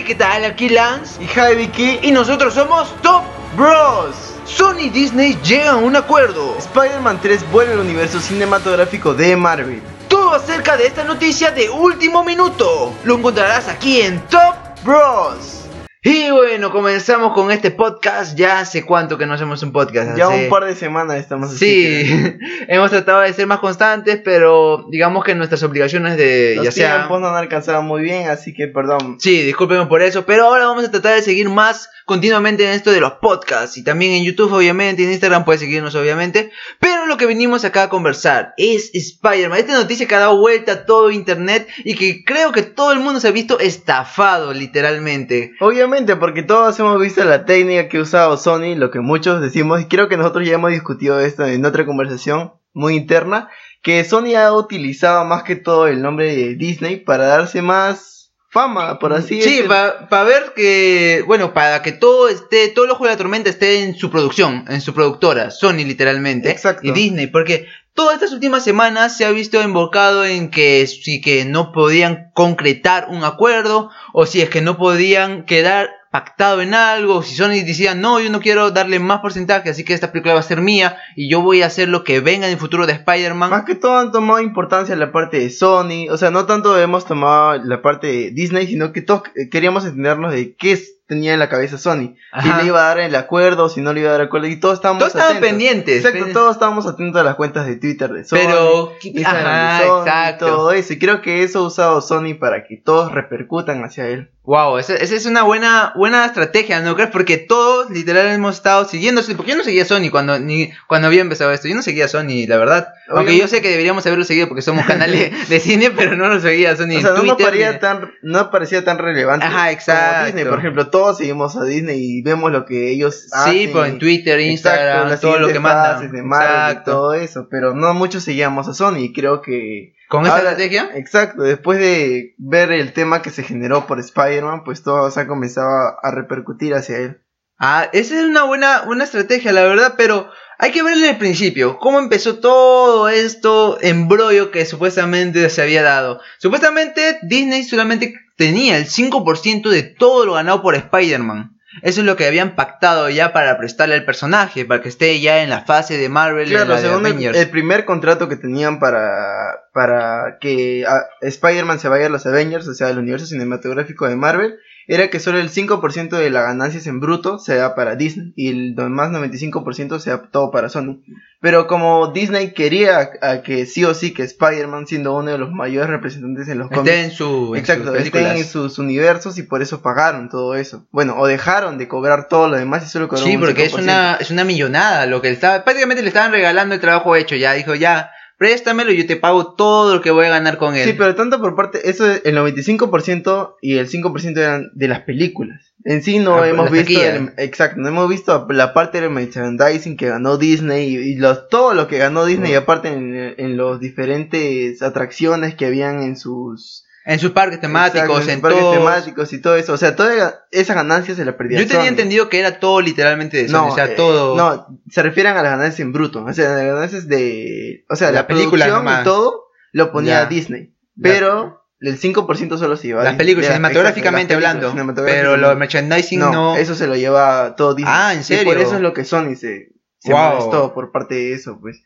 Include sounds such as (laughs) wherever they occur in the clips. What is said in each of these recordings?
Hey, ¿qué tal? Aquí Lance y Vicky y nosotros somos Top Bros. Sony y Disney llegan a un acuerdo. Spider-Man 3 vuelve al universo cinematográfico de Marvel. Todo acerca de esta noticia de último minuto lo encontrarás aquí en Top Bros. Y bueno, comenzamos con este podcast. Ya hace cuánto que no hacemos un podcast. Ya Hace- un par de semanas estamos así. Sí, (laughs) hemos tratado de ser más constantes, pero digamos que nuestras obligaciones de Los ya sea tiempos no han alcanzado muy bien, así que perdón. Sí, discúlpenme por eso, pero ahora vamos a tratar de seguir más continuamente en esto de los podcasts y también en YouTube obviamente, en Instagram puedes seguirnos obviamente, pero lo que venimos acá a conversar es Spider-Man, esta noticia que ha dado vuelta a todo internet y que creo que todo el mundo se ha visto estafado literalmente. Obviamente, porque todos hemos visto la técnica que ha usado Sony, lo que muchos decimos, y creo que nosotros ya hemos discutido esto en otra conversación muy interna, que Sony ha utilizado más que todo el nombre de Disney para darse más fama, por así Sí, decirlo. para ver que, bueno, para que todo esté, todo el ojo de la tormenta esté en su producción, en su productora, Sony literalmente, Exacto. y Disney, porque todas estas últimas semanas se ha visto invocado en que si que no podían concretar un acuerdo, o si es que no podían quedar pactado en algo, si Sony decía, no, yo no quiero darle más porcentaje, así que esta película va a ser mía, y yo voy a hacer lo que venga en el futuro de Spider-Man. Más que todo han tomado importancia la parte de Sony, o sea, no tanto hemos tomado la parte de Disney, sino que todos eh, queríamos entendernos de qué es- tenía en la cabeza Sony. Si Ajá. le iba a dar el acuerdo, si no le iba a dar el acuerdo, y todos estábamos Todos estaban atentos. pendientes. Exacto, todos estábamos atentos a las cuentas de Twitter de Sony, Pero, ajá, de Sony, exacto. todo eso. Y creo que eso ha usado Sony para que todos repercutan hacia él. Wow, esa, esa es una buena, buena estrategia, ¿no crees? Porque todos literal hemos estado siguiendo, porque yo no seguía Sony cuando, ni, cuando había empezado esto, yo no seguía Sony, la verdad. Aunque yo sé que deberíamos haberlo seguido porque somos canal de, cine, pero no lo seguía Sony o en sea, no Twitter. parecía ni- tan, no parecía tan relevante Ajá, como. Disney. Por ejemplo, todos seguimos a Disney y vemos lo que ellos Sí, hacen. pues en Twitter, Instagram, todo lo que mandan. de Marvel Exacto. todo eso, pero no muchos seguíamos a Sony y creo que ¿Con esa Ahora- estrategia? exacto, después de ver el tema que se generó por Spider-Man, pues todos han comenzado a, a repercutir hacia él. Ah, esa es una buena, buena estrategia, la verdad, pero hay que verle el principio. ¿Cómo empezó todo esto embrollo que supuestamente se había dado? Supuestamente Disney solamente tenía el 5% de todo lo ganado por Spider-Man. Eso es lo que habían pactado ya para prestarle al personaje, para que esté ya en la fase de Marvel y Claro, la de el primer contrato que tenían para, para que ah, Spider-Man se vaya a los Avengers, o sea, al universo cinematográfico de Marvel, era que solo el 5% de las ganancias en bruto sea para Disney y el demás 95% sea todo para Sony. Pero como Disney quería a que sí o sí que Spider-Man, siendo uno de los mayores representantes en los cómics, en, su, Exacto, estén en sus universos y por eso pagaron todo eso. Bueno, o dejaron de cobrar todo lo demás y solo cobraron Sí, un porque es 5%. una, es una millonada lo que le estaba. Prácticamente le estaban regalando el trabajo hecho. Ya dijo, ya, préstamelo y yo te pago todo lo que voy a ganar con él. Sí, pero tanto por parte, eso es el 95% y el 5% eran de las películas. En sí no Ah, hemos las visto, el- exacto, no hemos visto la parte del merchandising que ganó Disney y, y los, todo lo que ganó Disney, Mm. aparte en, en los diferentes atracciones que habían en sus En sus parques temáticos, exacto, sus en parques temáticos y todo eso. O sea, toda esa ganancia se la perdía. Yo tenía Sony. entendido que era todo literalmente de Sony, No, o sea, eh, todo. no, se refieren a las ganancias en bruto. O sea, las ganancias de. O sea, La la, película y todo lo ponía Ya. Disney. Ya. Pero el 5% solo se lleva las películas, Ya, cinematográficamente exacto, las hablando. Pero lo merchandising no, no. eso se lo lleva todo Disney. Ah, ¿en Y serio? por eso es lo que Sony se, se Wow. molestó por parte de eso, pues.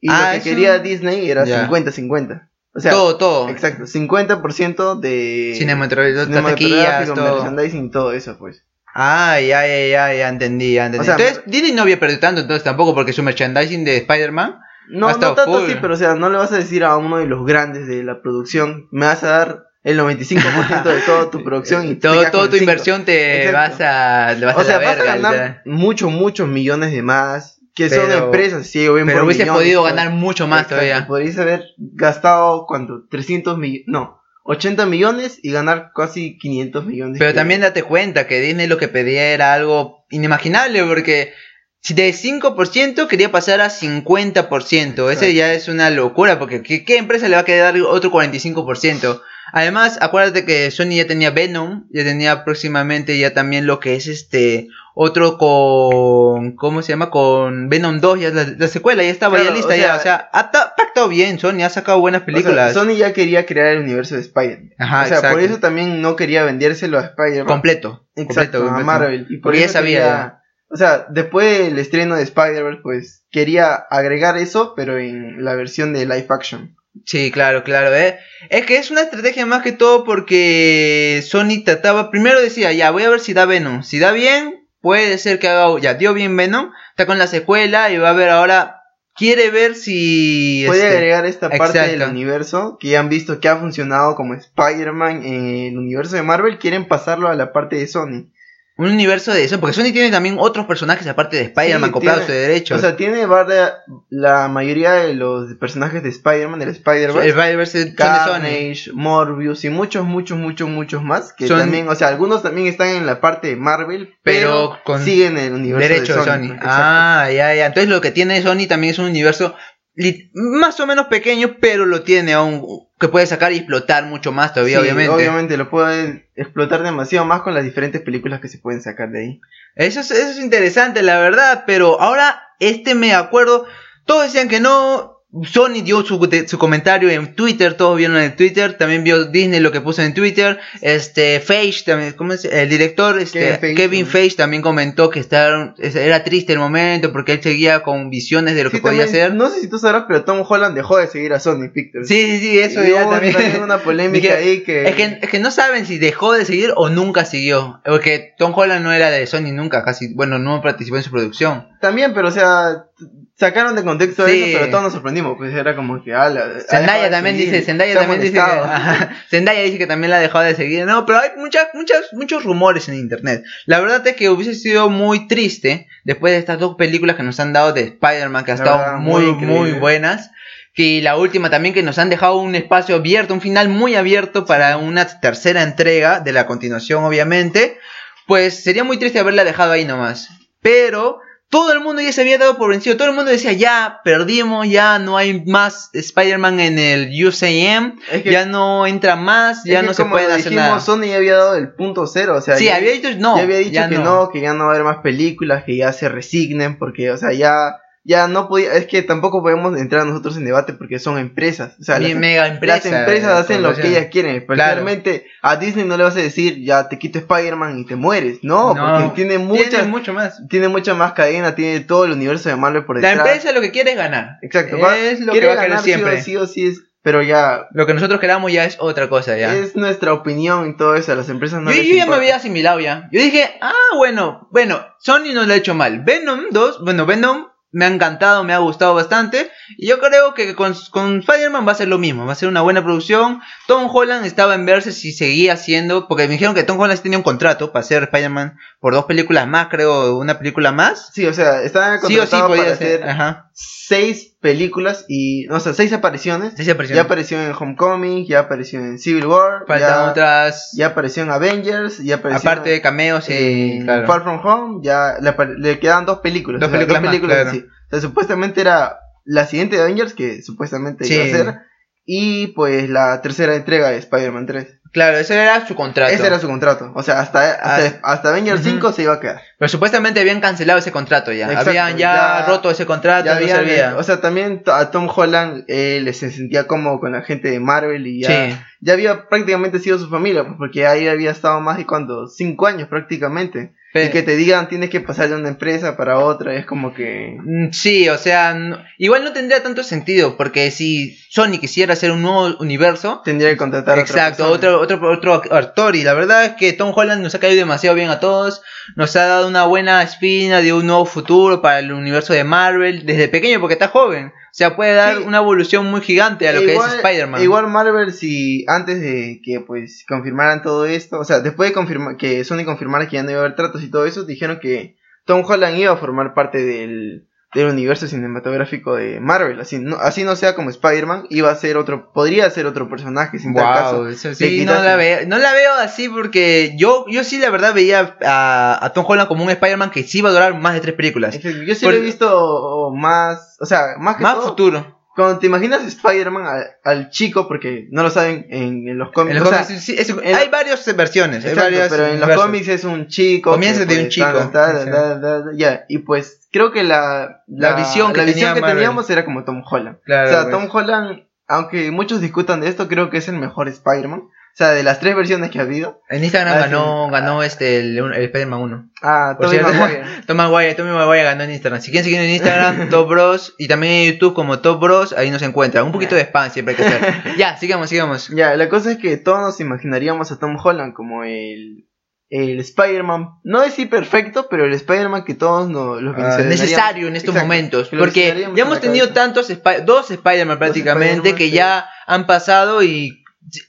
Y Ah, lo que eso- quería Disney era Ya. 50-50. O sea, todo, todo. exacto, 50% de Cinematográfico, taquillas, todo. merchandising todo eso, pues. Ah, ya, ya, ya, ya entendí, ya entendí. O sea, entonces, Disney no había perdido tanto, entonces tampoco, porque su merchandising de Spider-Man. No, no tanto full. así, pero o sea, no le vas a decir a uno de los grandes de la producción, me vas a dar el 95% de toda tu producción y (laughs) todo, toda tu inversión te Exacto. vas a. Le vas O a sea, la vas verga. a ganar muchos, muchos millones de más, que son empresas, sí, bien Pero hubiese millones, podido pues. ganar mucho más Exacto, todavía. Podrías haber gastado, ¿cuánto? 300 millones, no, 80 millones y ganar casi 500 millones. Pero que- también date cuenta que Disney lo que pedía era algo inimaginable, porque si de 5% quería pasar a 50%. Ese Exacto. ya es una locura, porque ¿qué, qué empresa le va a quedar otro 45%? Además, acuérdate que Sony ya tenía Venom, ya tenía próximamente ya también lo que es este otro con ¿cómo se llama? con Venom 2, ya la, la secuela ya estaba Claro, ya lista o sea, ya, o sea, ha ta- pactado bien Sony, ha sacado buenas O sea, películas. Sony ya quería crear el universo de Spider-Man. Ajá, o sea, por eso también no quería vendérselo a Spider-Man. completo, Exacto, completo, a. Marvel. Y por Porque ya eso sabía. quería- o sea, después del estreno de Spider-Man, pues quería agregar eso, pero en la versión de live action. Sí, claro, claro, ¿eh? Es que es una estrategia más que todo porque Sony trataba, primero decía, ya, voy a ver si da Venom. Si da bien, puede ser que haga, ya, dio bien Venom, está con la secuela y va a ver ahora, quiere ver si... Puede este, agregar esta parte del universo que ya han visto que ha funcionado como Spider-Man en el universo de Marvel, quieren pasarlo a la parte de Sony. Un universo de eso, porque Sony tiene también otros personajes aparte de Spider-Man Sí, comprados de derechos. O sea, tiene varias- la mayoría de los personajes de Spider-Man, del. Spider-Verse de Sony. Carnage, Morbius y muchos, muchos, muchos, muchos más. Que Son- también, o sea, algunos también están en la parte de Marvel, Pero pero, con siguen el universo Derecho de de Sony. Sony. Exacto. Ah, ya, ya. Entonces lo que tiene Sony también es un universo más o menos pequeño, pero lo tiene aún que puede sacar y explotar mucho más todavía, Sí, obviamente. obviamente lo pueden explotar demasiado más con las diferentes películas que se pueden sacar de ahí. Eso es, eso es interesante, la verdad, pero ahora este me acuerdo, todos decían que no, Sony dio su, de- su comentario en Twitter, todos vieron en Twitter, también vio Disney lo que puso en Twitter, este Feige también, ¿cómo es? El director, este, Kevin Feige, Kevin ¿no? Feige también comentó que era triste el momento porque él seguía con visiones de lo Sí, que podía también, hacer. No sé si tú sabrás, pero Tom Holland dejó de seguir a Sony Pictures. Sí, sí, sí, eso Y ya hubo también. una polémica ahí que... Es que, es que no saben si dejó de seguir o nunca siguió. Porque Tom Holland no era de Sony nunca, casi. Bueno, no participó en su producción. También, pero o sea, sacaron de contexto Sí. eso, pero todos nos sorprendimos. Pues era como que, ha dejado Zendaya también seguir, dice, Zendaya también dice que, (laughs) ajá, Zendaya dice que también la ha dejado de seguir. No, pero hay muchas, muchas, muchos rumores en internet. La verdad es que hubiese sido muy triste después de estas dos películas que nos han dado de Spider-Man, que han La estado muy, muy buenas. Que la última también que nos han dejado un espacio abierto, un final muy abierto para una tercera entrega de la continuación, obviamente. Pues sería muy triste haberla dejado ahí nomás. Pero todo el mundo ya se había dado por vencido. Todo el mundo decía, ya perdimos, ya no hay más Spider-Man en el UCM. Es que- ya no entra más, ya no se como puede hacer dijimos, nada. Sony ya había dado el punto cero, o sea, Sí, ya, había dicho no. ya había dicho ya que no. que ya no va a haber más películas, que ya se resignen, porque, o sea, ya, ya no podía, es que tampoco podemos entrar nosotros en debate porque son empresas, o sea, las, mega empresa, las empresas hacen lo que ellas quieren, particularmente a Disney no le vas a decir, ya te quito Spider-Man y te mueres, no, No, porque tiene Tiene muchas, mucho más. tiene mucha más cadena, tiene todo el universo de Marvel por La detrás. empresa lo que quiere es ganar. Exacto, va- Es lo que va a querer ganar sí o siempre. Sí o sí, es, pero ya, Lo que nosotros queramos ya es otra cosa ya. es nuestra opinión y todo eso, las empresas no yo, les yo ya me había asimilado ya. Yo dije, ah, bueno, bueno, Sony no le ha hecho mal. Venom 2, bueno, Venom me ha encantado, me ha gustado bastante. Y yo creo que con, con Spider-Man va a ser lo mismo, va a ser una buena producción. Tom Holland estaba en verse si seguía haciendo, porque me dijeron que Tom Holland tenía un contrato para hacer Spider-Man por dos películas más, creo, una película más. Sí, o sea, estaba Sí o sí contratado podía para hacer Ajá. Seis películas y, o sea, seis apariciones. Ya apareció en Homecoming, ya apareció en Civil War, Faltan ya, otras. ya apareció en Avengers, ya apareció aparte de cameos y. en claro. Far From Home, ya le, le quedan dos películas. Dos o sea, películas más, claro. sí. O sea, supuestamente era la siguiente de Avengers que supuestamente Sí. iba a ser. Y pues la tercera entrega de Spider-Man 3. Claro, ese era su contrato. Ese era su contrato. O sea, hasta, hasta, hasta Avengers. 5 se iba a quedar. Pero supuestamente habían cancelado ese contrato ya. Exacto, habían ya, ya- roto ese contrato, Ya no habían, servía. o sea, también a Tom Holland él se sentía como con la gente de Marvel y ya, Sí. ya había prácticamente sido su familia, porque ahí había estado más de cuando, cinco años prácticamente. Pe- Y que te digan tienes que pasar de una empresa para otra, es como que... Mm, Sí, o sea, no- igual no tendría tanto sentido, porque si Sony quisiera hacer un nuevo universo, Tendría que contratar a otra exacto, persona. otro, otro, otro actor, y la verdad es que Tom Holland nos ha caído demasiado bien a todos, nos ha dado una buena espina de un nuevo futuro para el universo de Marvel, desde pequeño, porque está joven, sea, puede dar Sí. una evolución muy gigante a lo que es Spider-Man. Igual Marvel, si antes de que pues confirmaran todo esto, o sea, después de confirmar que Sony confirmara que ya no iba a haber tratos y todo eso, dijeron que Tom Holland iba a formar parte del, del universo cinematográfico de Marvel. Así no, así no sea como Spider-Man, iba a ser otro, podría ser otro personaje sin tal Wow, caso. eso le sí, no la, veo, no la veo así porque yo, yo sí la verdad veía a, a Tom Holland como un Spider-Man que sí iba a durar más de tres películas. Yo sí Por- lo he visto más, o sea, más que Más todo, futuro. Cuando te imaginas Spider-Man al, al chico, porque no lo saben en, en los cómics. En los o sea, cómics, sí, es- en- hay varias versiones. hay varias pero en los cómics es un chico. Comienza de un chico, ya, y pues creo que la, La visión que la tenía que Marvel. teníamos era como Tom Holland. Claro, o sea, pues. Tom Holland, aunque muchos discutan de esto, creo que es el mejor Spider-Man. O sea, de las tres versiones que ha habido. En Instagram Ah, ganó, ganó este, el, el Spider-Man 1. Ah, Por cierto, Maguire. (laughs) Tom Maguire, Tommy Maguire ganó en Instagram. Si quieren seguir en Instagram, (laughs) Top Bros. Y también en YouTube como Top Bros. Ahí nos encuentran. Un poquito de spam siempre hay que hacer. (laughs) Ya, sigamos, sigamos. Ya, la cosa es que todos nos imaginaríamos a Tom Holland como el, el Spider-Man, no decir perfecto, pero el Spider-man que todos nos, los Ah, necesario en estos Exacto, momentos. que lo Porque ya hemos tenido tantos, Spi- dos Spider-Man prácticamente, que sí. ya han pasado y...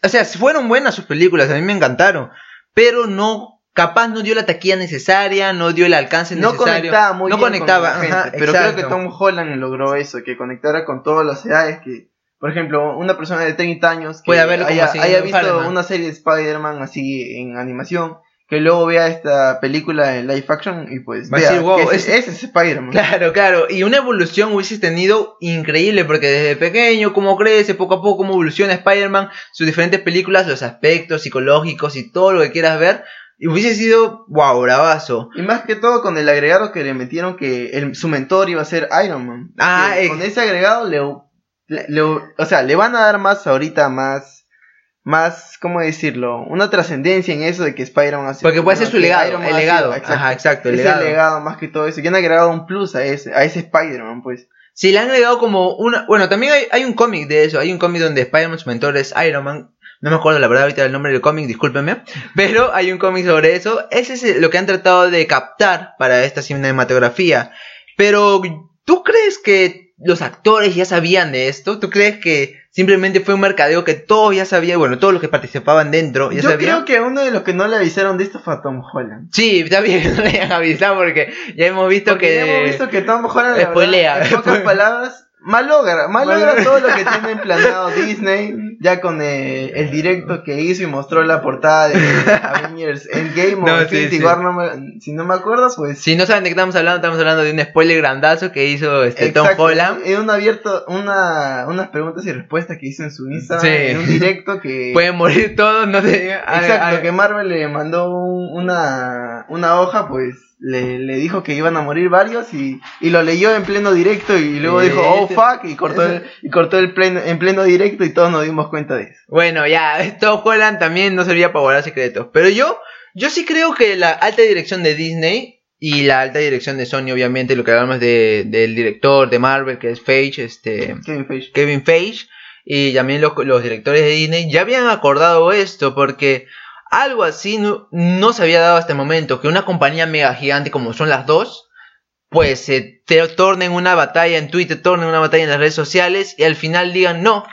O sea, fueron buenas sus películas, a mí me encantaron. Pero no... Capaz no dio la taquilla necesaria, no dio el alcance No necesario. conectaba muy no bien conectaba, con la ajá, gente, pero creo que. Tom Holland logró eso, que conectara con todas las edades, que por ejemplo, una persona de 30 años que Puede haya, visto Spider-Man. una serie de Spider-Man así en animación, que luego vea esta película en live action y pues Va a vea decir, wow, ese, es- ese es Spider-Man. Claro, claro. Y una evolución hubieses tenido increíble, porque desde pequeño, cómo crece, poco a poco, cómo evoluciona Spider-Man, sus diferentes películas, los aspectos psicológicos y todo lo que quieras ver, y hubiese sido, wow, bravazo. Y más que todo con el agregado que le metieron que el- su mentor iba a ser Iron Man. Ah, eh. con ese agregado le, le- le- o sea, le van a dar más ahorita más más, ¿cómo decirlo? Una trascendencia en eso de que Spider-Man hace Porque puede ser su legado, el sido- legado. Ajá, exacto, el ese legado. legado. más que todo eso. Que han agregado un plus a ese, a ese Spider-Man, pues. Sí, le han agregado como una... Bueno, también hay, hay un cómic de eso, hay un cómic donde Spider-Man, su mentor es Iron Man. No me acuerdo la verdad ahorita el nombre del cómic, discúlpenme. (laughs) Pero hay un cómic sobre eso. Ese es lo que han tratado de captar para esta cinematografía. Pero, ¿tú crees que los actores ya sabían de esto? ¿Tú crees que simplemente fue un mercadeo que todos ya sabían? Bueno, todos los que participaban dentro ya Yo sabían. creo que uno de los que no le avisaron de esto fue a Tom Holland. Sí, está bien que (laughs) no le hayan avisado porque ya hemos visto Porque que... ya hemos visto que Tom Holland, la Spoilea. en pocas palabras, malogra, malogra todo lo que tiene planeado (laughs) Disney, ya con eh, el directo que hizo y mostró la portada de (laughs) Avengers Endgame No, o sí, sí. War, no me- si no me acuerdo, pues... Si no saben de qué estamos hablando, estamos hablando de un spoiler grandazo que hizo este Tom Holland. En un abierto, una, unas preguntas y respuestas que hizo en su Instagram, Sí. en un directo que... (laughs) Pueden morir todos, no sé. Exacto, que Marvel le mandó un- una, una hoja, pues le, le dijo que iban a morir varios y, y lo leyó en pleno directo y luego dijo, oh sí. fuck, y cortó, el, y cortó el pleno, en pleno directo y todos nos dimos cuenta de eso. Bueno, ya, Tom Holland también no servía para guardar secretos. Pero yo, yo sí creo que la alta dirección de Disney y la alta dirección de Sony, obviamente, lo que hablamos de, del director de Marvel, que es Feige, este, Kevin Feige. Kevin Feige, y también los, los directores de Disney, ya habían acordado esto, porque algo así no, no se había dado hasta el momento, que una compañía mega gigante como son las dos, pues se te tornen una batalla en Twitter, tornen una batalla en las redes sociales y al final digan, no,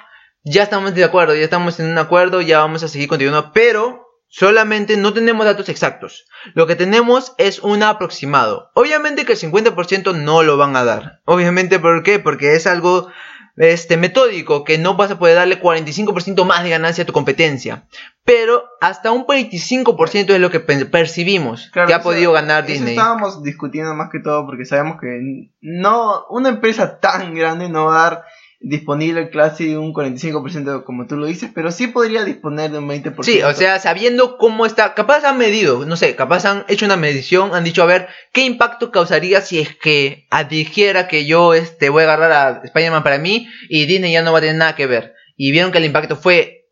ya estamos de acuerdo, ya estamos en un acuerdo, ya vamos a seguir continuando, pero solamente no tenemos datos exactos. Lo que tenemos es un aproximado. Obviamente que el 50% no lo van a dar. Obviamente, ¿por qué? Porque es algo este, metódico, que no vas a poder darle 45% más de ganancia a tu competencia. Pero hasta un 25% es lo que pe- percibimos Claro, que ha eso- podido ganar eso Disney. estábamos discutiendo más que todo porque sabemos que no una empresa tan grande no va a dar disponible casi un 45% como tú lo dices, pero sí podría disponer de un 20%. Sí, o sea, sabiendo cómo está, capaz han medido, no sé, capaz han hecho una medición, han dicho, a ver, ¿qué impacto causaría si es que dijera que yo este, voy a agarrar a Spider-Man para mí y Disney ya no va a tener nada que ver? Y vieron que el impacto fue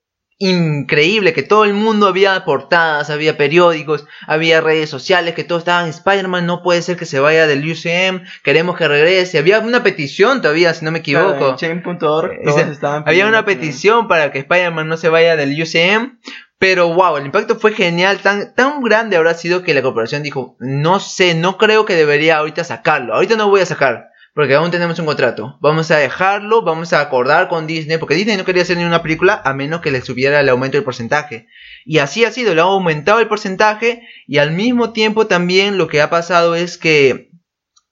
increíble, que todo el mundo había portadas, había periódicos, había redes sociales, que todos estaban, Spider-Man no puede ser que se vaya del UCM, queremos que regrese, había una petición todavía, si no me Claro, equivoco. todos estaban Había una petición para que Spider-Man no se vaya del UCM. Pero wow, el impacto fue genial, tan, tan grande habrá sido que la corporación dijo, no sé, no creo que debería ahorita sacarlo, ahorita no voy a sacar, porque aún tenemos un contrato, vamos a dejarlo, vamos a acordar con Disney, porque Disney no quería hacer ni una película a menos que le subiera el aumento del porcentaje. Y así ha sido, le ha aumentado el porcentaje y al mismo tiempo también lo que ha pasado es que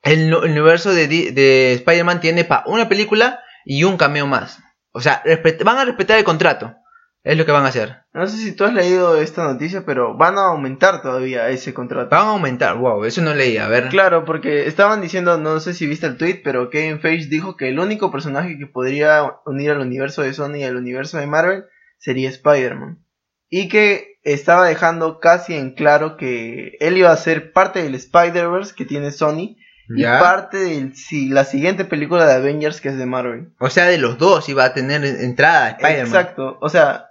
el, universo de, de Spider-Man tiene para una película y un cameo más. O sea, van a respetar el contrato. Es lo que van a hacer. No sé si tú has leído esta noticia, pero van a aumentar todavía ese contrato. Van a aumentar, wow, eso no leí, a ver. Claro, porque estaban diciendo, no sé si viste el tweet, pero Kevin Feige dijo que el único personaje que podría unir al universo de Sony y al universo de Marvel sería Spider-Man. Y que estaba dejando casi en claro que él iba a ser parte del Spider-Verse que tiene Sony y parte de la siguiente película de Avengers que es de Marvel. O sea, de los dos iba a tener entrada Spider-Man. Exacto, o sea,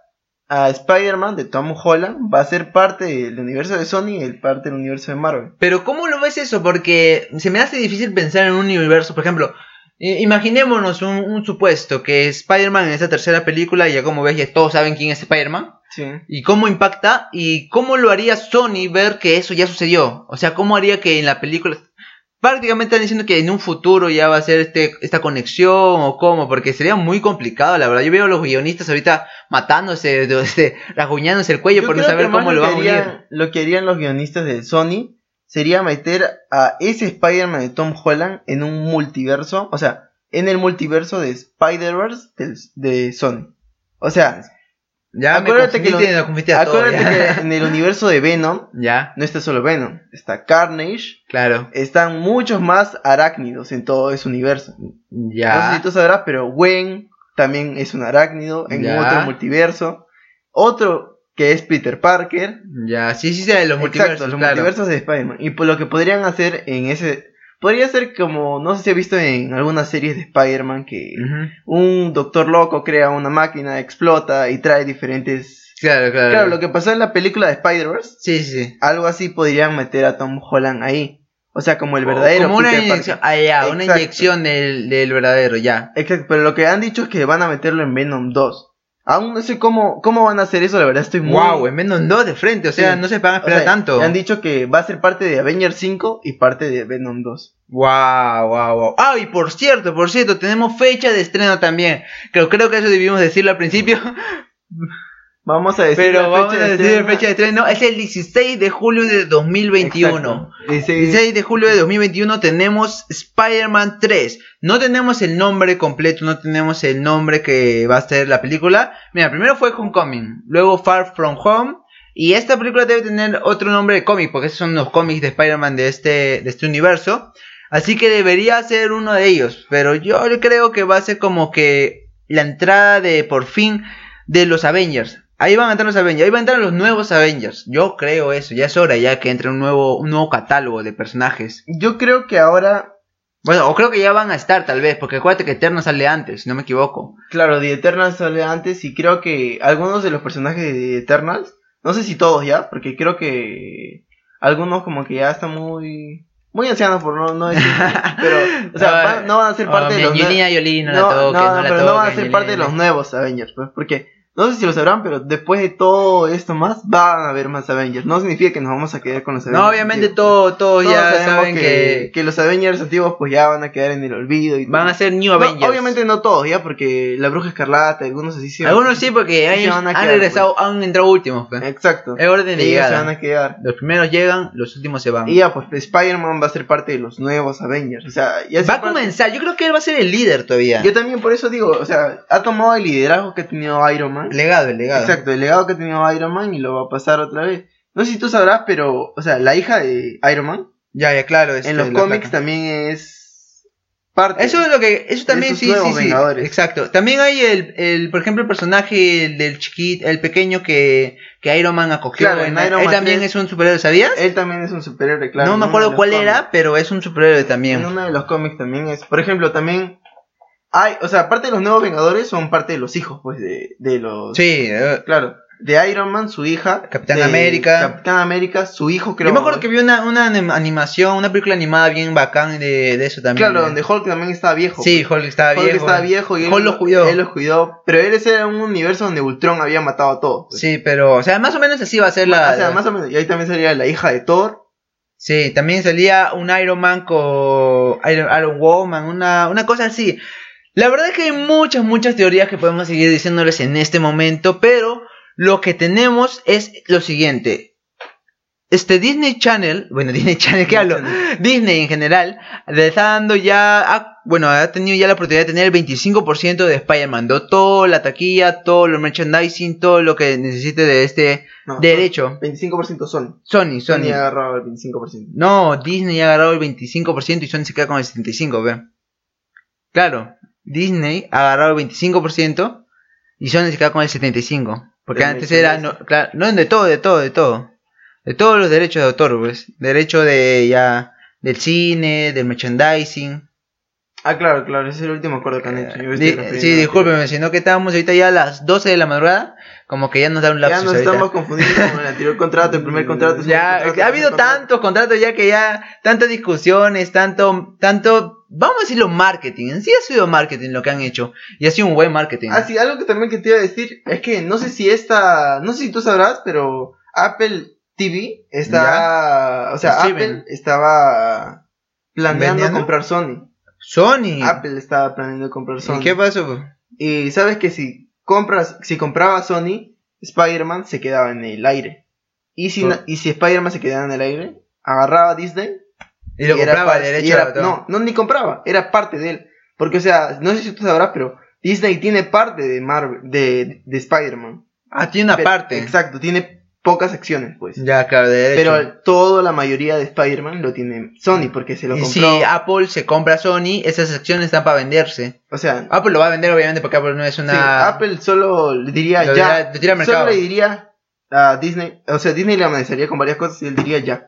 a Spider-Man de Tom Holland va a ser parte del universo de Sony y el parte del universo de Marvel. Pero ¿cómo lo ves eso? Porque se me hace difícil pensar en un universo, por ejemplo, imaginémonos un, un supuesto que Spider-Man en esta tercera película, ya como ves, ya todos saben quién es Spider-Man, Sí. y cómo impacta, y cómo lo haría Sony ver que eso ya sucedió. O sea, cómo haría que en la película... Prácticamente están diciendo que en un futuro ya va a ser este, esta conexión o cómo, porque sería muy complicado, la verdad. Yo veo a los guionistas ahorita matándose, de- (laughs) este, rasguñándose el cuello Yo por no saber cómo lo van a unir. Lo que harían los guionistas de Sony sería meter a ese Spider-Man de Tom Holland en un multiverso, o sea, en el multiverso de Spider-Verse del- de Sony. O sea, Ya Acuérdate me que lo- me todo, en el universo de Venom (laughs) Ya, no está solo Venom, está Carnage, claro. están muchos más arácnidos en todo ese universo. No sé Ya. si tú sabrás, pero Gwen también es un arácnido en Ya. otro multiverso. Otro que es Peter Parker. Ya, sí, sí, sí, de los Exacto, multiversos. los claro. multiversos de Spider-Man. Y por lo que podrían hacer en ese... Podría ser como, no sé si has visto en algunas series de Spider-Man que un doctor loco crea una máquina, explota y trae diferentes... Claro, claro. Claro, lo que pasó en la película de Spider-Verse, Sí, sí, algo así podrían meter a Tom Holland ahí. O sea, como el verdadero Como una Peter inyección. Ah, ya, una inyección del, del verdadero, ya. Exacto, pero lo que han dicho es que van a meterlo en Venom 2. Aún no sé cómo, cómo van a hacer eso, la verdad estoy muy... Wow, en Venom 2 de frente, o sea, Sí. no se van a O esperar sea, tanto. Han dicho que va a ser parte de Avengers 5 y parte de Venom 2. Wow, wow, wow. Ah, y por cierto, por cierto, tenemos fecha de estreno también. Creo, creo que eso debimos decirlo al principio. (laughs) Vamos a decir Pero la vamos fecha a de decir fecha de estreno. Es el 16 de julio de 2021. Exacto. Ese- 16 de julio de 2021 tenemos Spider-Man 3. No tenemos el nombre completo, no tenemos el nombre que va a ser la película. Mira, primero fue Homecoming, luego Far From Home. Y esta película debe tener otro nombre de cómic, porque esos son los cómics de Spider-Man de este, de este universo. Así que debería ser uno de ellos. Pero yo creo que va a ser como que la entrada de por fin de los Avengers. Ahí van a entrar los Avengers, ahí van a entrar los nuevos Avengers. Yo creo eso, ya es hora ya que entre un nuevo, un nuevo catálogo de personajes. Yo creo que ahora, Bueno, o creo que ya van a estar tal vez, porque acuérdate que Eterno sale antes, si no me equivoco. claro, The Eternals sale antes y creo que algunos de los personajes de The Eternals, no sé si todos ya, porque creo que algunos como que ya están muy... Muy ancianos por no, no decir, (laughs) pero, o sea, van- no van a ser parte Oh, de los nue- Angelina Jolie, no, no, la toques, no, no, la pero no van a ser parte de los nuevos Avengers, pues, porque no sé si lo sabrán, pero después de todo esto más, van a haber más Avengers. No significa que nos vamos a quedar con los Avengers. No, obviamente antiguos. todo, todos ya saben que, que los Avengers antiguos pues ya van a quedar en el olvido y van a ser New No, Avengers. obviamente no todos, ya, porque la Bruja Escarlata, algunos así sí. Algunos sí, porque se han quedar, regresado, han entrado últimos. pues. Exacto. Es orden de Ellos se llegada. van a quedar. Los primeros llegan, los últimos se van. Y ya, pues Spider-Man va a ser parte de los nuevos Avengers. O sea, ya Va se a comenzar, yo creo que él va a ser el líder todavía. Yo también por eso digo, o sea, ha tomado el liderazgo que ha tenido Iron Man. Legado, el legado. Exacto, el legado que ha tenido Iron Man y lo va a pasar otra vez. No sé si tú sabrás, pero, o sea, la hija de Iron Man Ya, ya, claro. este, en los cómics placa. también es parte. Eso es lo que, eso también sí, sí, sí. Exacto. También hay el, el, por ejemplo, el personaje del chiquito, el pequeño que, que Iron Man acogió. Claro, en Iron él Man también 3. es un superhéroe, ¿sabías? Él también es un superhéroe, claro. no me acuerdo cuál cómics. era, pero es un superhéroe también. En uno de los cómics también es. Por ejemplo, también. Hay, o sea, aparte de los nuevos Vengadores, son parte de los hijos, pues, de, de los. Sí, eh, Claro. De Iron Man, su hija. Capitán de América. Capitán América, su hijo, creo. yo me acuerdo que vi una, una anim- animación, una película animada bien bacán de, de eso también. Claro, eh. donde Hulk también estaba viejo. Sí, pues. Hulk estaba Hulk viejo. estaba viejo y él, Hulk los cuidó. él los cuidó. Pero él era un universo donde Ultron había matado a todos. pues. Sí, pero, o sea, más o menos así va a ser la. o sea, más o menos. Y ahí también sería la hija de Thor. Sí, también salía un Iron Man con Iron, Iron Woman, una, una cosa así. La verdad es que hay muchas, muchas teorías que podemos seguir diciéndoles en este momento, pero lo que tenemos es lo siguiente. este Disney Channel, bueno, (laughs) Disney Channel, ¿qué hablo? Disney en general, le está dando ya, bueno, ha tenido ya la oportunidad de tener el 25% de Spider-Man, de toda la taquilla, todo lo merchandising, todo lo que necesite de este No, derecho. 25% Sony. Sony, Sony Sony. ha agarrado el 25%. No, Disney ha agarrado el 25% y Sony se queda con el 75%, ve. Claro, Disney ha agarrado el 25% y Sony se queda con el 75%. Porque antes era, no, claro, no de todo, de todo, de todo. De todos los derechos de autor, pues. Derecho de ya, del cine, del merchandising. Ah, claro, claro, ese es el último acuerdo que han hecho. Yo Di- sí, discúlpeme, sino que estábamos ahorita ya a las 12 de la madrugada, como que ya nos da un Ya lapsus nos ahorita. estamos confundiendo con el anterior (laughs) contrato, el primer contrato. Ya, contrato, ha habido contrato. tantos contratos ya que ya, tantas discusiones, tanto, tanto, vamos a decirlo marketing, en sí ha sido marketing lo que han hecho, y ha sido un buen marketing. Ah, sí, algo que también que te iba a decir es que no sé si esta, no sé si tú sabrás, pero Apple TV está, o sea. Apple estaba planeando ¿Vendiendo? comprar Sony. Sony. Apple estaba planeando comprar Sony. ¿Y qué pasó? Y sabes que si compras, si compraba Sony, Spider-Man se quedaba en el aire. Y si, Oh. y si Spider-Man se quedaba en el aire, agarraba Disney Y lo y era compraba par- derecho era- a no, no ni compraba, era parte de él. Porque, o sea, no sé si tú sabrás, pero Disney tiene parte de Marvel, de, de Spider-Man. Ah, tiene una Pero- parte. Exacto, tiene pocas acciones, pues. Ya, claro, de derecho. Pero toda la mayoría de Spider-Man lo tiene Sony, porque se lo y compró. si Apple se compra Sony, esas acciones están para venderse. o sea, Apple lo va a vender obviamente porque Apple no es sí, una... Apple solo le diría Lo ya. dirá- lo tira al mercado. Solo le diría a Disney, o sea, Disney le amenazaría con varias cosas y él diría ya.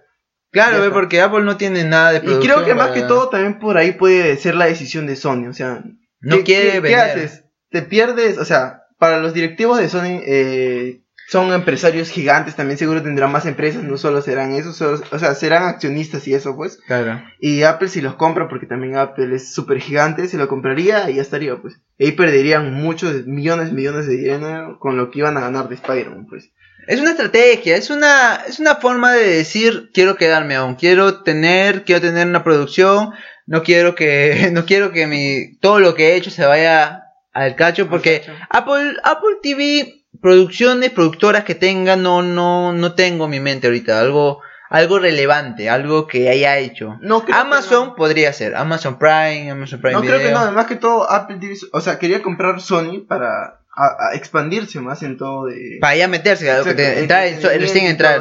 Claro, ve, porque Apple no tiene nada de Y producción. creo que más que todo también por ahí puede ser la decisión de Sony, o sea, No ¿qué- quiere qué, vender. ¿Qué haces? Te pierdes, o sea, para los directivos de Sony eh, son empresarios gigantes, también seguro tendrán más empresas, no solo serán esos, solo- o sea, serán accionistas y eso, pues. Claro. Y Apple si los compra, porque también Apple es súper gigante, se lo compraría y ya estaría, pues. Y ahí perderían muchos millones, millones de dinero con lo que iban a ganar de Spider-Man, pues. Es una estrategia, es una, es una forma de decir quiero quedarme aún, quiero tener, quiero tener una producción, no quiero que, (laughs) no quiero que mi, todo lo que he hecho se vaya al cacho, porque Apple, Apple TV, producciones, productoras que tenga, no, no, no tengo en mi mente ahorita, algo, algo relevante, algo que haya hecho. No, creo Amazon no. podría ser, Amazon Prime, Amazon Prime No, creo que Video. no, más que todo Apple TV, o sea, quería comprar Sony para a- a expandirse más en todo de... Para ya meterse, algo que te- entrar,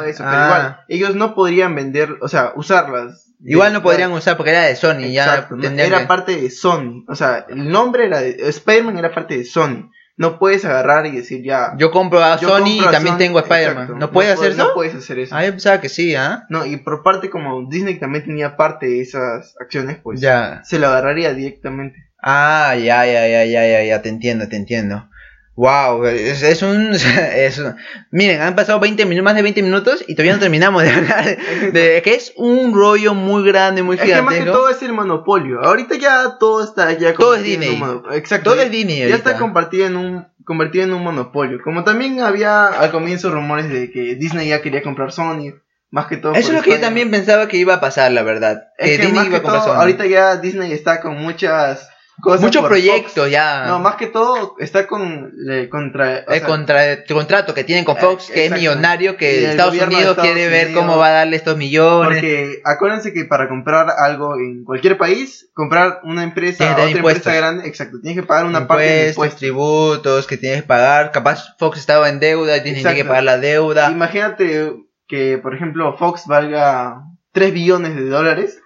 recién pero Ah. igual, ellos no podrían vender, o sea, usarlas. Igual no podrían usar porque era de Sony, Exacto, ya no, era que- parte de Sony. O sea, el nombre era de. Spider-Man era parte de Sony. No puedes agarrar y decir ya. Yo compro a yo Sony compro y también Sony, tengo a Spider-Man. ¿No puedes hacer eso? No puedes hacer eso. Ah, yo pensaba que sí, ¿ah? No, y por parte como Disney también tenía parte de esas acciones, pues ya. se lo agarraría directamente. Ah, ya, ya, ya, ya, ya, ya, te entiendo, te entiendo. Wow, es, es un, (laughs) es un- Miren, han pasado 20 minutos, más de 20 minutos y todavía no terminamos de hablar (laughs) de que es un rollo muy grande, muy Es que más que gigantesco. todo es el monopolio. Ahorita ya todo está ya Todo es Disney. un Exacto. Todo es Disney Ya ahorita. está convertido en un convertido en un monopolio. Como también había al comienzo rumores de que Disney ya quería comprar Sony, más que todo. Eso es lo que yo también pensaba que iba a pasar, la verdad. Es que que Disney más iba que a comprar todo, Sony. ahorita ya Disney está con muchas cosas. Proyectos Fox. ya. No, más que todo está con le, contra o el sea, contra- el contrato que tienen con Eh, Fox, que es millonario, que Estados Unidos Estados quiere ver cómo va a darle estos millones. porque acuérdense que para comprar algo en cualquier país, comprar una empresa, otra empresa grande, exacto, tienes que pagar una parte de impuestos, tributos que tienes que pagar. Capaz Fox estaba en deuda y Disney tiene que pagar la deuda. Imagínate que, por ejemplo, Fox valga 3 billones de dólares.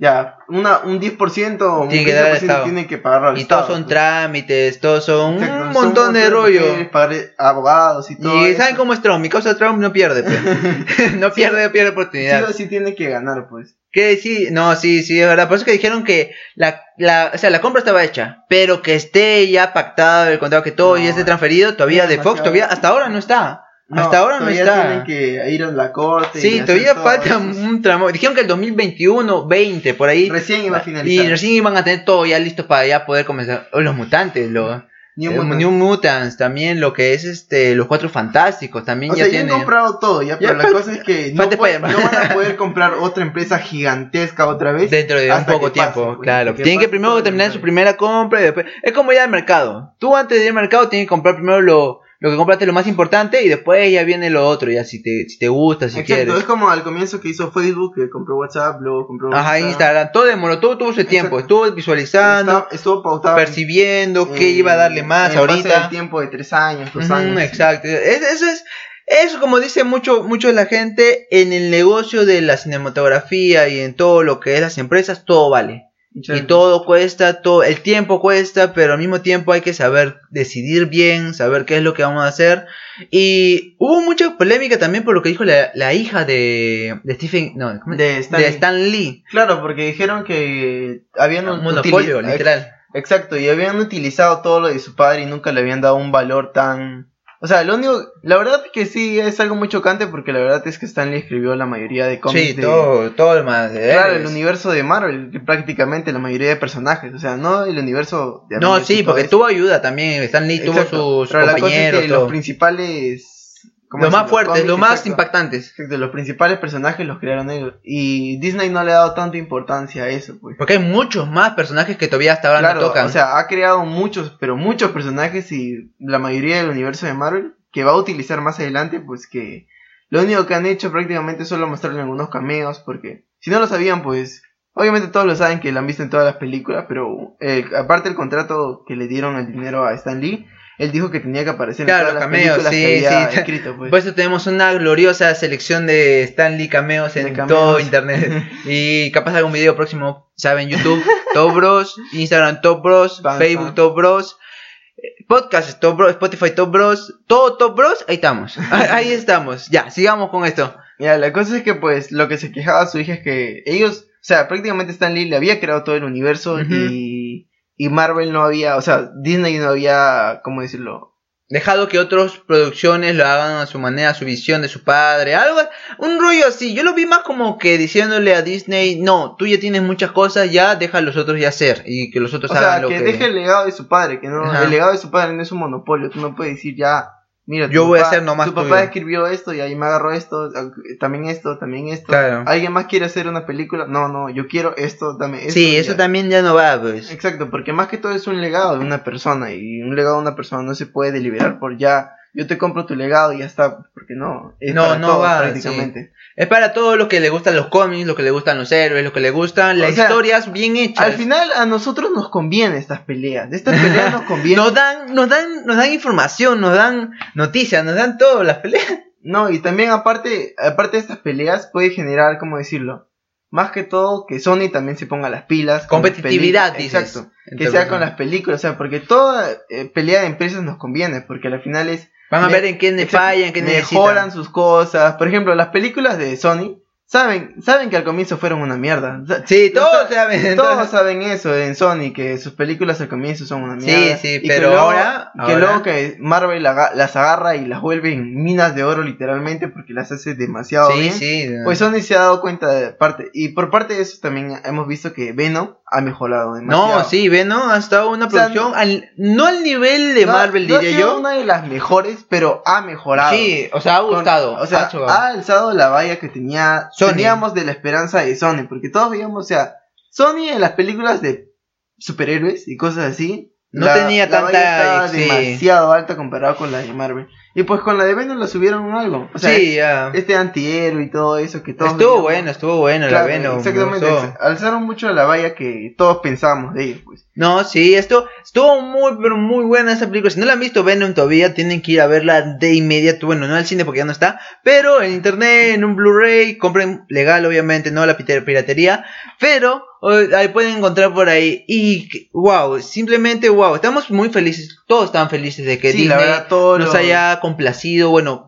Ya, una, un 10% o un Tiene que dar al 15% Estado. tiene que pagarlo al Y todos Estado, son pues. trámites, todos son Exacto, un son montón de rollo. pagar abogados y todo. Y eso. ¿saben cómo es Trump? Mi causa Trump no pierde, pues. (laughs) (laughs) no pierde, pierde Sí oportunidad. o sí tiene que ganar, pues. Que sí, no, sí, sí, es verdad. Por eso que dijeron que la, la, o sea, la compra estaba hecha, pero que esté ya pactado el contrato, que todo No, ya esté transferido, todavía de Fox, todavía, hasta ahora no está. Hasta ahora no está. tienen que ir a la corte. y Sí, todavía falta eso. un tramo. Dijeron que el 2021, 20, por ahí. Recién iba a Y finalizar. recién iban a tener todo ya listo para ya poder comenzar. O los mutantes, los New eh, Mutants. New Mutants, también lo que es este los cuatro fantásticos, también O ya sea, ya han comprado todo, ya, pero Ya la cosa es que no, puede- van a (laughs) poder comprar otra empresa gigantesca otra vez. Dentro de un poco pase, tiempo, claro. que Tienen que primero terminar su primera compra y después. Es como ya el mercado. Tú antes de ir al mercado tienes que comprar primero lo, lo que compraste es lo más importante y después ya viene lo otro, ya si te, si te gusta, si Exacto, quieres. es como al comienzo que hizo Facebook, que compró WhatsApp, luego compró Ajá, Insta. Instagram, todo demoró, todo tuvo su tiempo, Exacto. estuvo visualizando, Está- estuvo pautado. percibiendo qué en- iba a darle más en base ahorita. al tiempo de tres años, dos años. exacto. Es- eso es, eso como dice mucho, mucho la gente, en el negocio de la cinematografía y en todo lo que es las empresas, todo vale. Y todo cuesta, todo, el tiempo cuesta, pero al mismo tiempo hay que saber decidir bien, saber qué es lo que vamos a hacer. Y hubo mucha polémica también por lo que dijo la, la hija de, de Stephen, no. De Stan de Lee. Stan Lee. Claro, porque dijeron que habían Un monopolio, literal. Exacto, y habían utilizado todo lo de su padre y nunca le habían dado un valor tan... O sea, lo único... La verdad es que sí, es algo muy chocante porque la verdad es que Stanley escribió la mayoría de cómics Sí, de... todo, todo lo más. de Claro, el universo de Marvel, prácticamente la mayoría de personajes, o sea, no el universo de No, Avengers sí, porque eso. tuvo ayuda también. Stan Lee tuvo Exacto, sus pero la cosa es compañeros. que todo. los principales... ¿cómo Los más fuertes, los más exacto. impactantes. Exacto, los principales personajes los crearon ellos. Y Disney no le ha dado tanta importancia a eso, pues. Porque hay muchos más personajes que todavía hasta ahora Claro, no tocan. o sea, ha creado muchos, pero muchos personajes y la mayoría del universo de Marvel que va a utilizar más adelante, pues que lo único que han hecho prácticamente es solo mostrarle algunos cameos, porque si no lo sabían, pues obviamente todos lo saben que lo han visto en todas las películas, pero eh, aparte del contrato que le dieron el dinero a Stan Lee, él dijo que tenía que aparecer Claro, en todas las cameos, películas sí, que había sí. escrito, pues. Por eso tenemos una gloriosa selección de Stanley cameos en cameos. todo internet. y capaz algún video próximo, saben, YouTube, (laughs) Top Bros, Instagram Top Bros. Facebook Top Bros, eh, podcast Top Bros, Spotify Top Bros, todo Top Bros, ahí estamos. (laughs) Ahí ahí estamos. Ya, sigamos con esto. Ya, la cosa es que pues lo que se quejaba su hija es que ellos, o sea, prácticamente Stan Lee le había creado todo el universo y, y Marvel no había, o sea, Disney no había, ¿cómo decirlo? Dejado que otras producciones lo hagan a su manera, a su visión de su padre, algo, un rollo así. Yo lo vi más como que diciéndole a Disney, no, tú ya tienes muchas cosas, ya deja a los otros ya hacer y que los otros O hagan sea, lo que, que... deje el legado de su padre, que no, Ajá. el legado de su padre no es un monopolio, tú no puedes decir ya, mira, Yo voy a hacer nomás Tu papá tuyo. escribió esto y ahí me agarró esto, también esto, también esto. Claro. ¿Alguien más quiere hacer una película? No, no, yo quiero esto, dame esto. Sí, eso ya. también ya no va, pues. Exacto, porque más que todo es un legado de una persona y un legado de una persona no se puede deliberar por ya, yo te compro tu legado y ya está, porque no, es No, no va, prácticamente. Es para todo lo que le gustan los cómics, lo que le gustan los héroes, lo que le gustan las O sea, historias bien hechas. Al final a nosotros nos conviene estas peleas, de estas peleas nos (laughs) conviene. nos dan, nos dan, nos dan información, nos dan noticias, nos dan todo, las peleas. (laughs) No, y también aparte, aparte de estas peleas puede generar, ¿cómo decirlo? Más que todo que Sony también se ponga las pilas. las Competitividad, dices. Exacto. Que sea con las películas, o sea, porque toda eh, pelea de empresas nos conviene, porque al final es... Van a ver en qué le exacto, fallan, en qué mejoran necesitan. sus cosas. Por ejemplo, las películas de Sony saben, saben que al comienzo fueron una mierda. Sí, todos sa- saben. Todos saben eso en Sony, que sus películas al comienzo son una Sí, mierda. sí, y que pero luego- ahora- Que ahora- luego que Marvel las agarra y las vuelve en minas de oro literalmente porque las hace demasiado Sí, bien. sí. Pues Sony se ha dado cuenta de parte. Y por parte de eso también hemos visto que Venom ha mejorado demasiado. No, sí, Venom ha estado una O sea, producción al- no al nivel de No- Marvel, no ha diría sido yo. una de las mejores, pero ha mejorado. Sí, o sea, ha Con- gustado. o sea, ha alzado la valla que tenía Sony. teníamos de la esperanza de Sony, porque todos veíamos, o sea, Sony en las películas de superhéroes y cosas así, No la- tenía la valla tanta- estaba sí. demasiado alta comparado con la de Marvel. Y pues con la de Venom la subieron algo. O sea, sí, ya. este antihéroe y todo eso que todos Estuvo bueno, estuvo bueno Claro, la Venom. me exactamente, alzaron mucho la valla que todos pensábamos de ellos, pues. No, sí, esto estuvo muy, pero muy buena esa película. Si no la han visto Venom todavía, tienen que ir a verla de inmediato. Bueno, no al cine porque ya no está, pero en internet, en un Blu-ray, compren legal, obviamente, no la pite- piratería. Pero ahí pueden encontrar por ahí. Y wow, simplemente wow, estamos muy felices. Todos están felices de que Sí, Disney verdad, nos haya complacido. Bueno,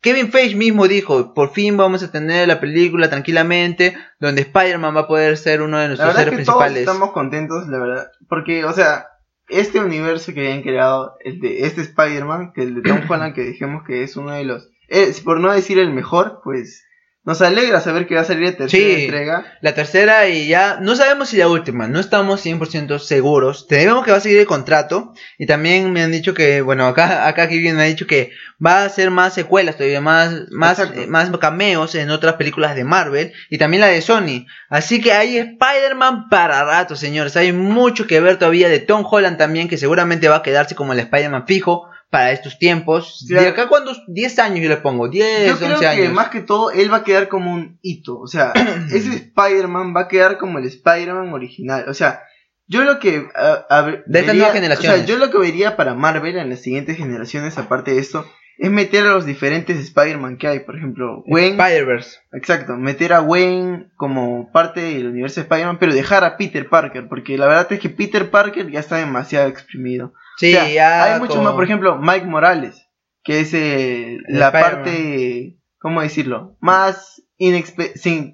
Kevin Feige mismo dijo: Por fin vamos a tener la película tranquilamente, donde Spider-Man va a poder ser uno de nuestros héroes todos principales. estamos contentos, la verdad. Porque, o sea, este universo que habían creado, el de este Spider-Man, que el de Tom (coughs) Holland, que dijimos que es uno de los. Es, por no decir el mejor, pues. Nos alegra saber que va a salir la tercera Sí. entrega. La tercera y ya no sabemos si la última, no estamos 100% seguros. Tenemos que va a seguir el contrato y también me han dicho que, bueno, acá acá Kevin me ha dicho que va a hacer más secuelas todavía, más más eh, más cameos en otras películas de Marvel y también la de Sony. Así que hay Spider-Man para rato, señores. Hay mucho que ver todavía de Tom Holland también que seguramente va a quedarse como el Spider-Man fijo para estos tiempos. Claro. De acá cuando 10 años yo le pongo, 10, Yo 11 creo que años. más que todo él va a quedar como un hito. O sea, (clears throat) ese Spider-Man va a quedar como el Spider-Man original. O sea, yo lo que. a- De vería- generaciones. O sea, yo lo que vería para Marvel en las siguientes generaciones, aparte de esto, es meter a los diferentes Spider-Man que hay. Por ejemplo, Gwen. Spider-Verse. Exacto, meter a Gwen como parte del universo de Spider-Man, pero dejar a Peter Parker, porque la verdad es que Peter Parker ya está demasiado exprimido. Sí, O sea, ya. hay mucho con- más, por ejemplo, Mike Morales, que es eh, la parte, ¿cómo decirlo? Más sin,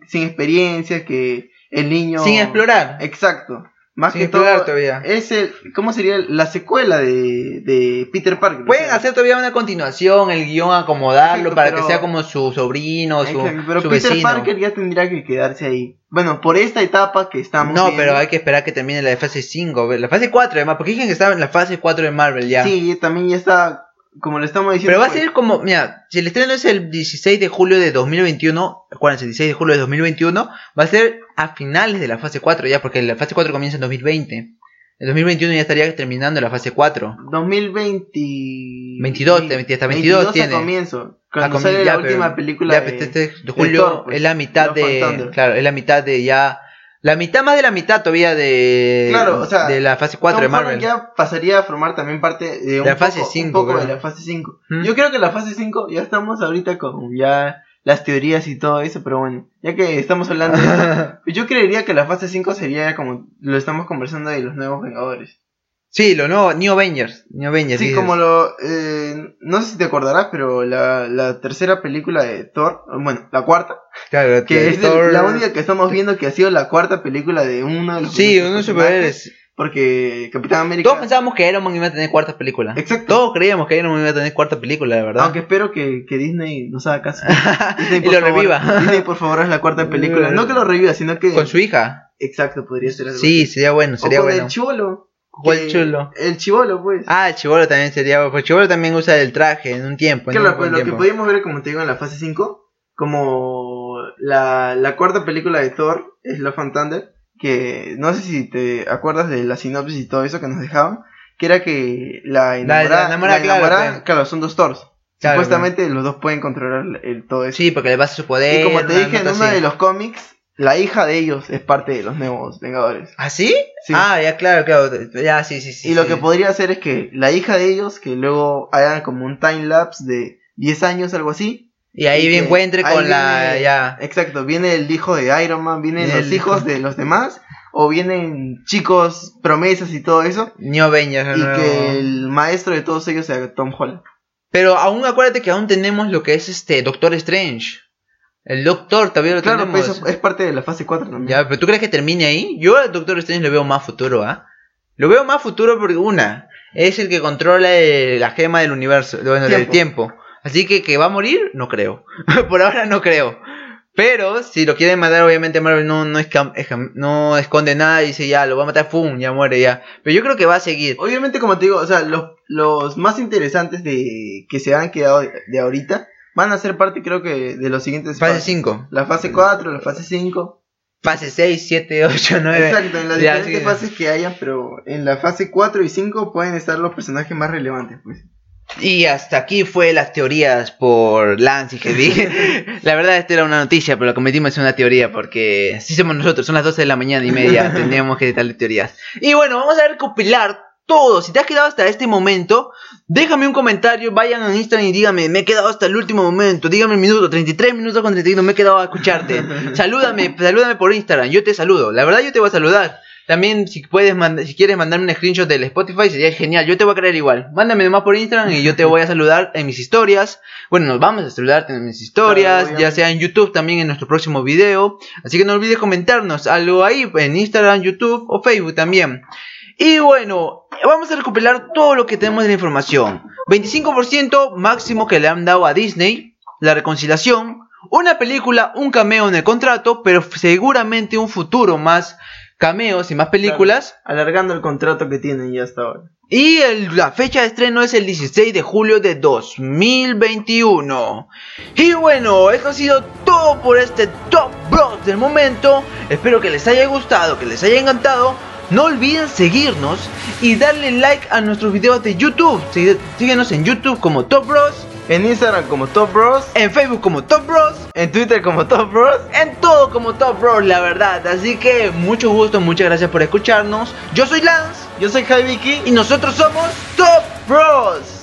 sin experiencia que el niño. Sin explorar. Exacto. Más que todo, todavía. es el, ¿cómo sería la secuela de, de Peter Parker? O Pueden sea, hacer todavía una continuación, el guion acomodarlo Exacto, para pero- que sea como su sobrino, su, Exacto, pero su Peter vecino. Parker ya tendría que quedarse ahí. Bueno, por esta etapa que estamos. No, viendo- pero hay que esperar que termine la de fase 5, la fase 4 además, porque dicen que estaba en la fase 4 de Marvel ya. Sí, también ya está, como le estamos diciendo. Pero va a pues, ser como, mira, si el estreno es el 16 de julio de 2021, acuérdense, el 16 de julio de 2021, va a ser a finales de la fase 4 ya, porque la fase 4 comienza en 2020. En 2021 ya estaría terminando la fase 4. 2020... 22, hasta 22 tiene. a comienzo. Cuando Ah, sale comi- la ya, última película ya, de, pues, este de julio Thor, pues, es la mitad de, claro, es la mitad de ya, la mitad más de la mitad todavía de, Claro, o sea, de la fase 4 de Tom Holland Marvel. ya pasaría a formar también parte de, un la fase poco, 5, un poco de la fase 5. ¿Mm? Yo creo que la fase 5 ya estamos ahorita con ya las teorías y todo eso, pero bueno, ya que estamos hablando de esto, (laughs) yo creería que la fase 5 sería como lo estamos conversando de los nuevos Vengadores. sí, lo nuevo, New Avengers, New Avengers. Sí, dices. como lo... eh, no sé si te acordarás, pero la, la tercera película de Thor, bueno, la cuarta, Claro, que es el- Thor- la única que estamos viendo que ha sido la cuarta película de uno de los Sí, unos personajes, superhéroes. Porque Capitán América... Todos pensábamos que Iron Man iba a tener cuarta película. Exacto. Todos creíamos que Iron Man iba a tener cuarta película, la verdad. Aunque espero que, que Disney nos haga caso. (laughs) Disney, y lo favor, reviva. Disney, por favor, es la cuarta (laughs) película. No que lo reviva, sino que... Con su hija. Exacto, podría ser algo Sí, sería bueno, O sería con bueno. el chivolo. ¿Cuál chulo? El chivolo, pues. Ah, el Chibolo también sería bueno. Pues Chibolo también usa el traje en un tiempo. en Claro, un pues lo que podíamos ver, como te digo, en la fase 5, como la, la cuarta película de Thor es Love and Thunder, que no sé si te acuerdas de la sinopsis y todo eso que nos dejaban, que era que la enamorada, la claro, enamorada- pues. claro, son dos Thors. Claro, Supuestamente los dos pueden controlar el, todo eso. Sí, porque le basa su poder. y como te dije en uno de los cómics, la hija de ellos es parte de los nuevos Vengadores. ¿Ah, sí? Sí. Ah, ya, claro, claro. Ya, sí, sí, sí. y lo sí. que podría hacer es que la hija de ellos, que luego hagan como un time lapse de 10 años, algo así, Y ahí que encuentre ahí con la. Ya. Exacto, viene el hijo de Iron Man, vienen Viene los hijos hijo. de los demás, o vienen chicos promesas y todo eso, New Avengers. y nuevo. que el maestro de todos ellos sea Tom Holland. Pero aún acuérdate que aún tenemos lo que es este Doctor Strange. El Doctor todavía lo Claro, tenemos. pues eso es parte de la fase 4 también. Ya, pero ¿tú crees que termine ahí? Yo al Doctor Strange lo veo más futuro, ¿ah? Lo veo más futuro porque una, es el que controla la gema del universo, bueno, del Tiempo. Así que que va a morir, no creo. (laughs) Por ahora no creo. Pero si lo quieren matar, obviamente Marvel no, no, no esconde nada y dice ya, lo va a matar, ¡fum! Ya muere ya. Pero yo creo que va a seguir. Obviamente, como te digo, o sea, los, los más interesantes de que se han quedado de, ahorita van a ser parte, creo que, de los siguientes Fase fases. 5. La fase 4, la fase 5. Fase 6, 7, 8, 9. Exacto, en las Ya, diferentes sí. fases que hayan, pero en la fase 4 y 5 pueden estar los personajes más relevantes, pues. Y hasta aquí fue las teorías por Lance y Heavy. la verdad, esta era una noticia, pero lo cometimos es una teoría porque así somos nosotros, son las 12 de la mañana y media, (laughs) tendríamos que darle teorías. Y bueno, vamos a recopilar todo. Si te has quedado hasta este momento, déjame un comentario, vayan a Instagram y dígame, me he quedado hasta el último momento, dígame el minuto, 33 minutos con 31, me he quedado a escucharte. (laughs) salúdame, salúdame por Instagram, yo te saludo. La verdad, yo te voy a saludar. También si puedes si quieres mandarme un screenshot del Spotify sería genial, yo te voy a creer igual. Mándame nomás por Instagram y yo te voy a saludar en mis historias. Bueno, nos vamos a saludarte en mis historias, Claro, ya sea en YouTube también en nuestro próximo video. Así que no olvides comentarnos algo ahí en Instagram, YouTube o Facebook también. Y bueno, vamos a recopilar todo lo que tenemos de la información. 25% máximo que le han dado a Disney, la reconciliación, una película, un cameo en el contrato, pero seguramente un futuro más cameos y más películas. Alargando el contrato que tienen ya hasta ahora. Y el- la fecha de estreno es el 16 de julio de 2021. Y bueno, esto ha sido todo por este Top Bros del momento. Espero que les haya gustado, que les haya encantado. no olviden seguirnos y darle like a nuestros videos de YouTube. Síguenos en YouTube como Top Bros. En Instagram como Top Bros. En Facebook como Top Bros. En Twitter como Top Bros. En todo como Top Bros, la verdad. Así que mucho gusto, muchas gracias por escucharnos. Yo soy Lance. Yo soy Javi Vicky. Y nosotros somos Top Bros.